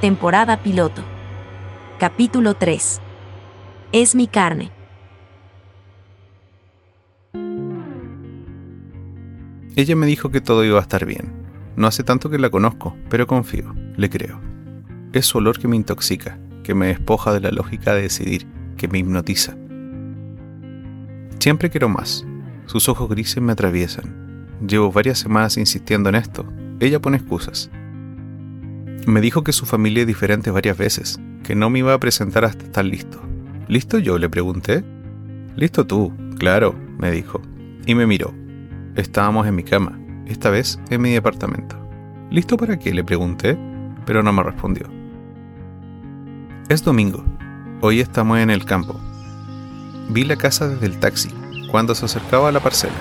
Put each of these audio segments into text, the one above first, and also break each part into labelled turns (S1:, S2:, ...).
S1: Temporada piloto. Capítulo 3. Es mi carne.
S2: Ella me dijo que todo iba a estar bien. No hace tanto que la conozco, pero confío, le creo. Es su olor que me intoxica, que me despoja de la lógica de decidir, que me hipnotiza. Siempre quiero más. Sus ojos grises me atraviesan. Llevo varias semanas insistiendo en esto. Ella pone excusas. Me dijo que su familia es diferente varias veces, que no me iba a presentar hasta estar listo. ¿Listo yo? le pregunté. Listo tú, claro, me dijo, y me miró. Estábamos en mi cama, esta vez en mi departamento. ¿Listo para qué? le pregunté, pero no me respondió. Es domingo. Hoy estamos en el campo. Vi la casa desde el taxi, cuando se acercaba a la parcela.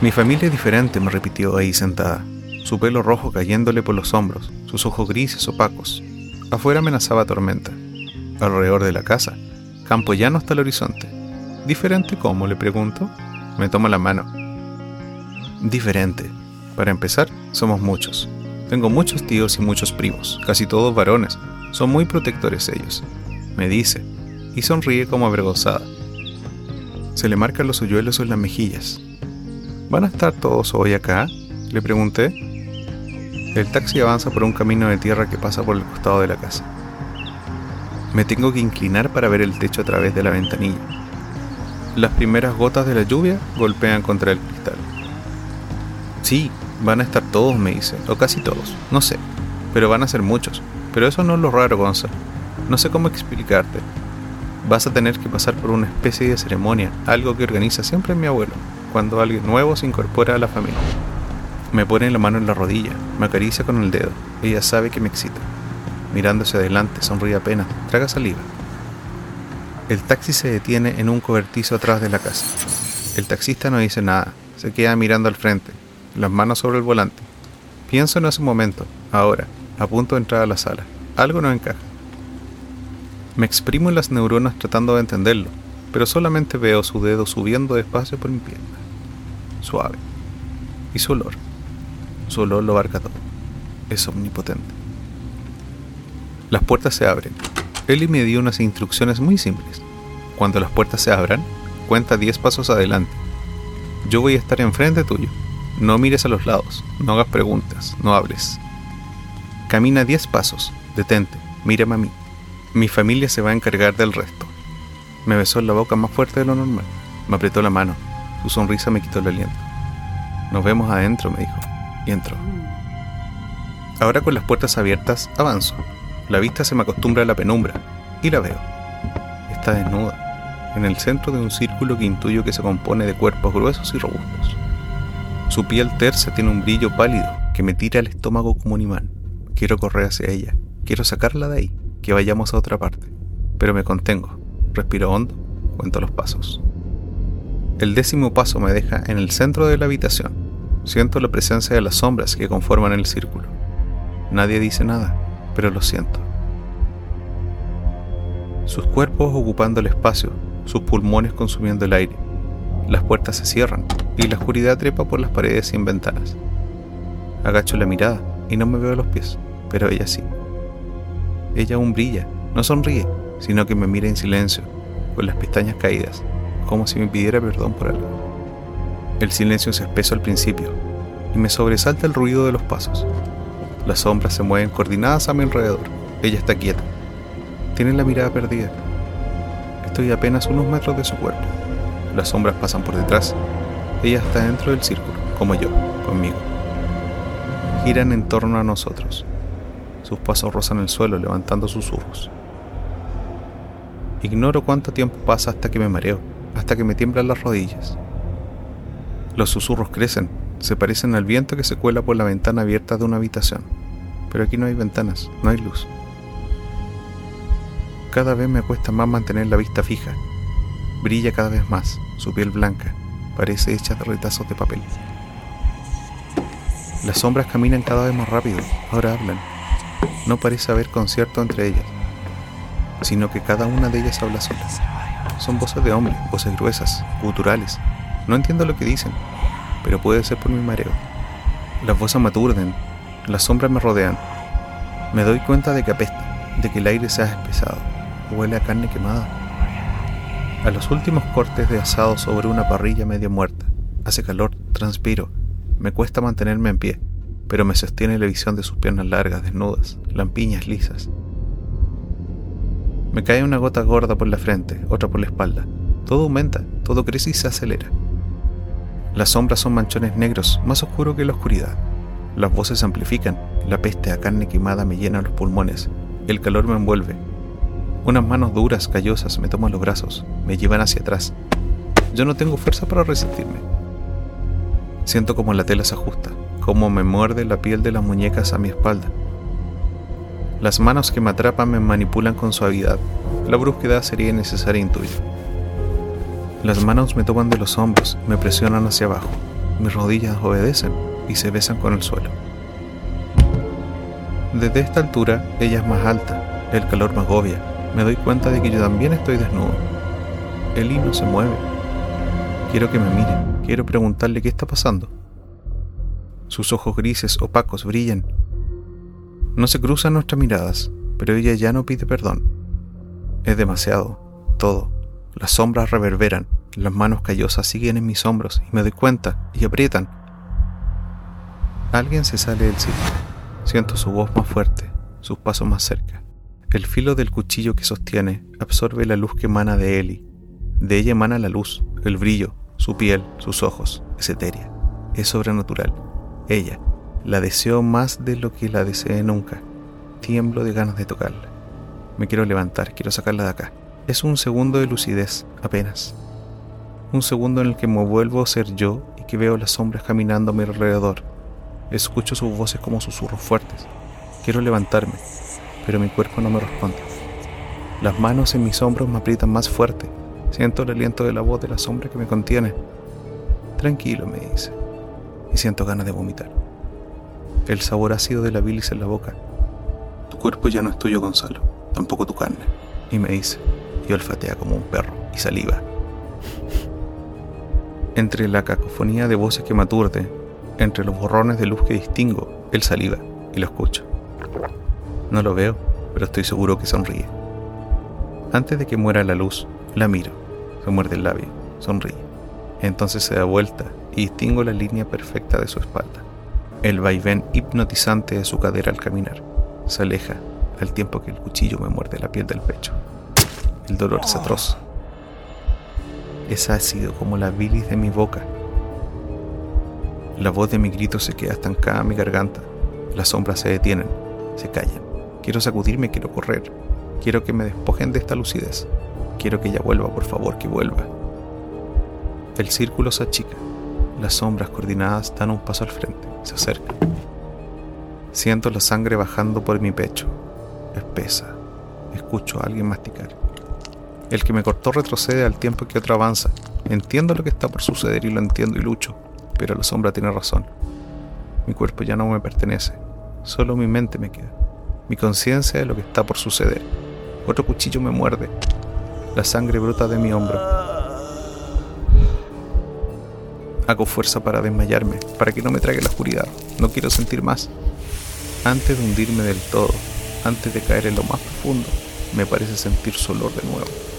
S2: Mi familia es diferente, me repitió ahí sentada su pelo rojo cayéndole por los hombros, sus ojos grises opacos. Afuera amenazaba tormenta. Alrededor de la casa, campo llano hasta el horizonte. ¿Diferente cómo? le pregunto. Me toma la mano. Diferente. Para empezar, somos muchos. Tengo muchos tíos y muchos primos, casi todos varones. Son muy protectores ellos. Me dice, y sonríe como avergonzada. Se le marcan los hoyuelos en las mejillas. ¿Van a estar todos hoy acá? Le pregunté. El taxi avanza por un camino de tierra que pasa por el costado de la casa. Me tengo que inclinar para ver el techo a través de la ventanilla. Las primeras gotas de la lluvia golpean contra el cristal. Sí, van a estar todos, me dice, o casi todos, no sé, pero van a ser muchos. Pero eso no es lo raro, Gonza. No sé cómo explicarte. Vas a tener que pasar por una especie de ceremonia, algo que organiza siempre mi abuelo, cuando alguien nuevo se incorpora a la familia. Me pone la mano en la rodilla, me acaricia con el dedo. Ella sabe que me excita. Mirándose adelante, sonríe apenas, traga saliva. El taxi se detiene en un cobertizo atrás de la casa. El taxista no dice nada, se queda mirando al frente, las manos sobre el volante. Pienso en ese momento, ahora, a punto de entrar a la sala. Algo no encaja. Me exprimo en las neuronas tratando de entenderlo, pero solamente veo su dedo subiendo despacio por mi pierna. Suave. Y su olor. Su olor lo abarca todo. Es omnipotente. Las puertas se abren. Eli me dio unas instrucciones muy simples. Cuando las puertas se abran, cuenta 10 pasos adelante. Yo voy a estar enfrente tuyo. No mires a los lados, no hagas preguntas, no hables. Camina 10 pasos, detente, mírame a mí. Mi familia se va a encargar del resto. Me besó en la boca más fuerte de lo normal. Me apretó la mano. Su sonrisa me quitó el aliento. Nos vemos adentro, me dijo y entró. Ahora con las puertas abiertas, avanzo. La vista se me acostumbra a la penumbra y la veo. Está desnuda, en el centro de un círculo que intuyo que se compone de cuerpos gruesos y robustos. Su piel tersa tiene un brillo pálido que me tira al estómago como un imán. Quiero correr hacia ella, quiero sacarla de ahí, que vayamos a otra parte. Pero me contengo, respiro hondo, cuento los pasos. El décimo paso me deja en el centro de la habitación, Siento la presencia de las sombras que conforman el círculo. Nadie dice nada, pero lo siento. Sus cuerpos ocupando el espacio, sus pulmones consumiendo el aire. Las puertas se cierran y la oscuridad trepa por las paredes sin ventanas. Agacho la mirada y no me veo los pies, pero ella sí. Ella aún brilla, no sonríe, sino que me mira en silencio, con las pestañas caídas, como si me pidiera perdón por algo. El silencio se espeso al principio y me sobresalta el ruido de los pasos. Las sombras se mueven coordinadas a mi alrededor. Ella está quieta. Tiene la mirada perdida. Estoy apenas unos metros de su cuerpo. Las sombras pasan por detrás. Ella está dentro del círculo, como yo, conmigo. Giran en torno a nosotros. Sus pasos rozan el suelo levantando sus ojos. Ignoro cuánto tiempo pasa hasta que me mareo, hasta que me tiemblan las rodillas. Los susurros crecen, se parecen al viento que se cuela por la ventana abierta de una habitación. Pero aquí no hay ventanas, no hay luz. Cada vez me cuesta más mantener la vista fija. Brilla cada vez más, su piel blanca, parece hecha de retazos de papel. Las sombras caminan cada vez más rápido, ahora hablan. No parece haber concierto entre ellas, sino que cada una de ellas habla sola. Son voces de hombre, voces gruesas, guturales, no entiendo lo que dicen, pero puede ser por mi mareo. Las voces me aturden, las sombras me rodean. Me doy cuenta de que apesta, de que el aire se ha espesado, huele a carne quemada. A los últimos cortes de asado sobre una parrilla medio muerta. Hace calor, transpiro, me cuesta mantenerme en pie, pero me sostiene la visión de sus piernas largas, desnudas, lampiñas lisas. Me cae una gota gorda por la frente, otra por la espalda. Todo aumenta, todo crece y se acelera. Las sombras son manchones negros, más oscuros que la oscuridad. Las voces se amplifican, la peste a carne quemada me llena los pulmones, el calor me envuelve. Unas manos duras, callosas, me toman los brazos, me llevan hacia atrás. Yo no tengo fuerza para resistirme. Siento como la tela se ajusta, como me muerde la piel de las muñecas a mi espalda. Las manos que me atrapan me manipulan con suavidad. La brusquedad sería necesaria intuir. Las manos me toman de los hombros, me presionan hacia abajo. Mis rodillas obedecen y se besan con el suelo. Desde esta altura, ella es más alta, el calor me agobia. Me doy cuenta de que yo también estoy desnudo. El hino se mueve. Quiero que me mire, quiero preguntarle qué está pasando. Sus ojos grises opacos brillan. No se cruzan nuestras miradas, pero ella ya no pide perdón. Es demasiado, todo. Las sombras reverberan, las manos callosas siguen en mis hombros y me doy cuenta y aprietan. Alguien se sale del sitio. Siento su voz más fuerte, sus pasos más cerca. El filo del cuchillo que sostiene absorbe la luz que emana de Eli. De ella emana la luz, el brillo, su piel, sus ojos. Es etérea, es sobrenatural. Ella, la deseo más de lo que la deseé nunca. Tiemblo de ganas de tocarla. Me quiero levantar, quiero sacarla de acá. Es un segundo de lucidez, apenas. Un segundo en el que me vuelvo a ser yo y que veo las sombras caminando a mi alrededor. Escucho sus voces como susurros fuertes. Quiero levantarme, pero mi cuerpo no me responde. Las manos en mis hombros me aprietan más fuerte. Siento el aliento de la voz de la sombra que me contiene. Tranquilo, me dice. Y siento ganas de vomitar. El sabor ácido de la bilis en la boca. Tu cuerpo ya no es tuyo, Gonzalo. Tampoco tu carne. Y me dice y olfatea como un perro y saliva. Entre la cacofonía de voces que me aturde, entre los borrones de luz que distingo, él saliva y lo escucho. No lo veo, pero estoy seguro que sonríe. Antes de que muera la luz, la miro, se muerde el labio, sonríe. Entonces se da vuelta y distingo la línea perfecta de su espalda, el vaivén hipnotizante de su cadera al caminar. Se aleja al tiempo que el cuchillo me muerde la piel del pecho. El dolor es atroz. Es ácido como la bilis de mi boca. La voz de mi grito se queda estancada en mi garganta. Las sombras se detienen, se callan. Quiero sacudirme, quiero correr. Quiero que me despojen de esta lucidez. Quiero que ella vuelva, por favor, que vuelva. El círculo se achica. Las sombras coordinadas dan un paso al frente, se acercan. Siento la sangre bajando por mi pecho. Espesa. Escucho a alguien masticar. El que me cortó retrocede al tiempo que otro avanza. Entiendo lo que está por suceder y lo entiendo y lucho, pero la sombra tiene razón. Mi cuerpo ya no me pertenece, solo mi mente me queda. Mi conciencia de lo que está por suceder. Otro cuchillo me muerde. La sangre brota de mi hombro. Hago fuerza para desmayarme, para que no me trague la oscuridad. No quiero sentir más. Antes de hundirme del todo, antes de caer en lo más profundo, me parece sentir su de nuevo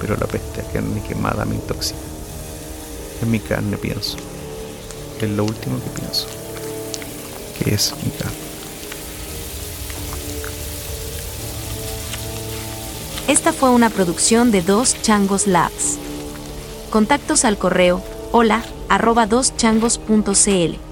S2: pero la peste a carne quemada me intoxica. En mi carne pienso. Es lo último que pienso. Que es mi carne.
S1: Esta fue una producción de Dos Changos Labs. Contactos al correo hola arroba doschangos.cl